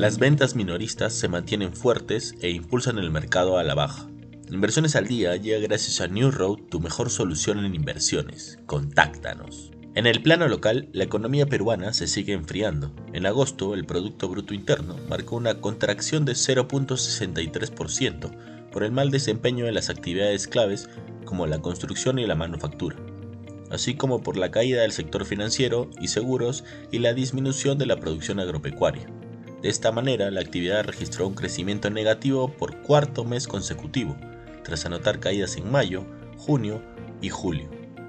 Las ventas minoristas se mantienen fuertes e impulsan el mercado a la baja. Inversiones al día llega gracias a New Road, tu mejor solución en inversiones. Contáctanos. En el plano local, la economía peruana se sigue enfriando. En agosto, el Producto Bruto Interno marcó una contracción de 0.63% por el mal desempeño de las actividades claves como la construcción y la manufactura, así como por la caída del sector financiero y seguros y la disminución de la producción agropecuaria. De esta manera, la actividad registró un crecimiento negativo por cuarto mes consecutivo, tras anotar caídas en mayo, junio y julio,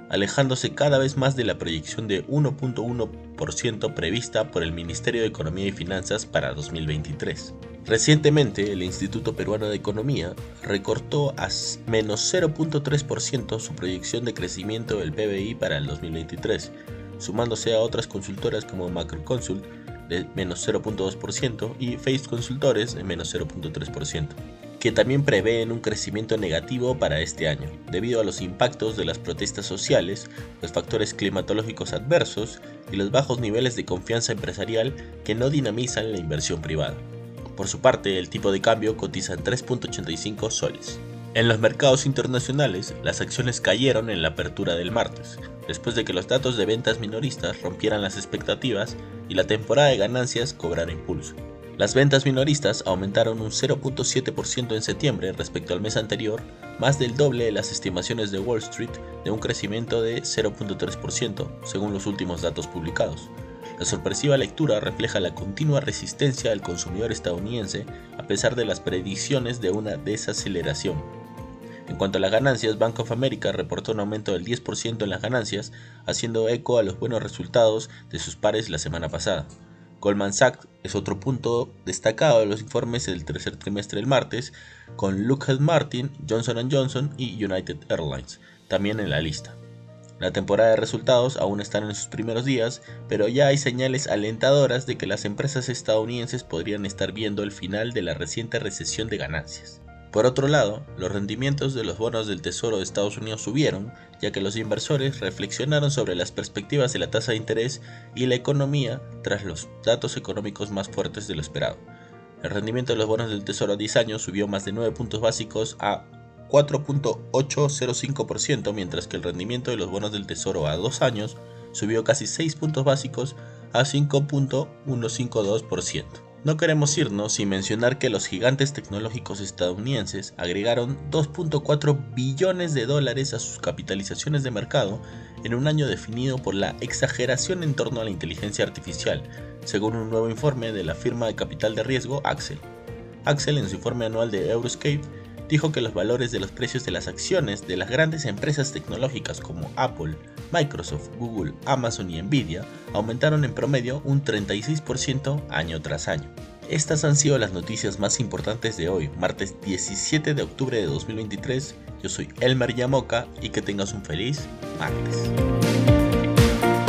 alejándose cada vez más de la proyección de 1.1% prevista por el Ministerio de Economía y Finanzas para 2023. Recientemente, el Instituto Peruano de Economía recortó a menos 0.3% su proyección de crecimiento del PBI para el 2023, sumándose a otras consultoras como Macroconsult, de menos 0.2% y Face Consultores de menos 0.3%, que también prevén un crecimiento negativo para este año, debido a los impactos de las protestas sociales, los factores climatológicos adversos y los bajos niveles de confianza empresarial que no dinamizan la inversión privada. Por su parte, el tipo de cambio cotiza en 3.85 soles. En los mercados internacionales, las acciones cayeron en la apertura del martes, después de que los datos de ventas minoristas rompieran las expectativas y la temporada de ganancias cobrara impulso. Las ventas minoristas aumentaron un 0.7% en septiembre respecto al mes anterior, más del doble de las estimaciones de Wall Street de un crecimiento de 0.3% según los últimos datos publicados. La sorpresiva lectura refleja la continua resistencia del consumidor estadounidense a pesar de las predicciones de una desaceleración. En cuanto a las ganancias, Bank of America reportó un aumento del 10% en las ganancias, haciendo eco a los buenos resultados de sus pares la semana pasada. Goldman Sachs es otro punto destacado de los informes del tercer trimestre del martes, con Lockheed Martin, Johnson Johnson y United Airlines también en la lista. La temporada de resultados aún están en sus primeros días, pero ya hay señales alentadoras de que las empresas estadounidenses podrían estar viendo el final de la reciente recesión de ganancias. Por otro lado, los rendimientos de los bonos del Tesoro de Estados Unidos subieron, ya que los inversores reflexionaron sobre las perspectivas de la tasa de interés y la economía tras los datos económicos más fuertes de lo esperado. El rendimiento de los bonos del Tesoro a 10 años subió más de 9 puntos básicos a 4.805%, mientras que el rendimiento de los bonos del Tesoro a 2 años subió casi 6 puntos básicos a 5.152%. No queremos irnos sin mencionar que los gigantes tecnológicos estadounidenses agregaron 2.4 billones de dólares a sus capitalizaciones de mercado en un año definido por la exageración en torno a la inteligencia artificial, según un nuevo informe de la firma de capital de riesgo Axel. Axel en su informe anual de Euroscape dijo que los valores de los precios de las acciones de las grandes empresas tecnológicas como Apple, Microsoft, Google, Amazon y Nvidia aumentaron en promedio un 36% año tras año. Estas han sido las noticias más importantes de hoy, martes 17 de octubre de 2023. Yo soy Elmer Yamoca y que tengas un feliz martes.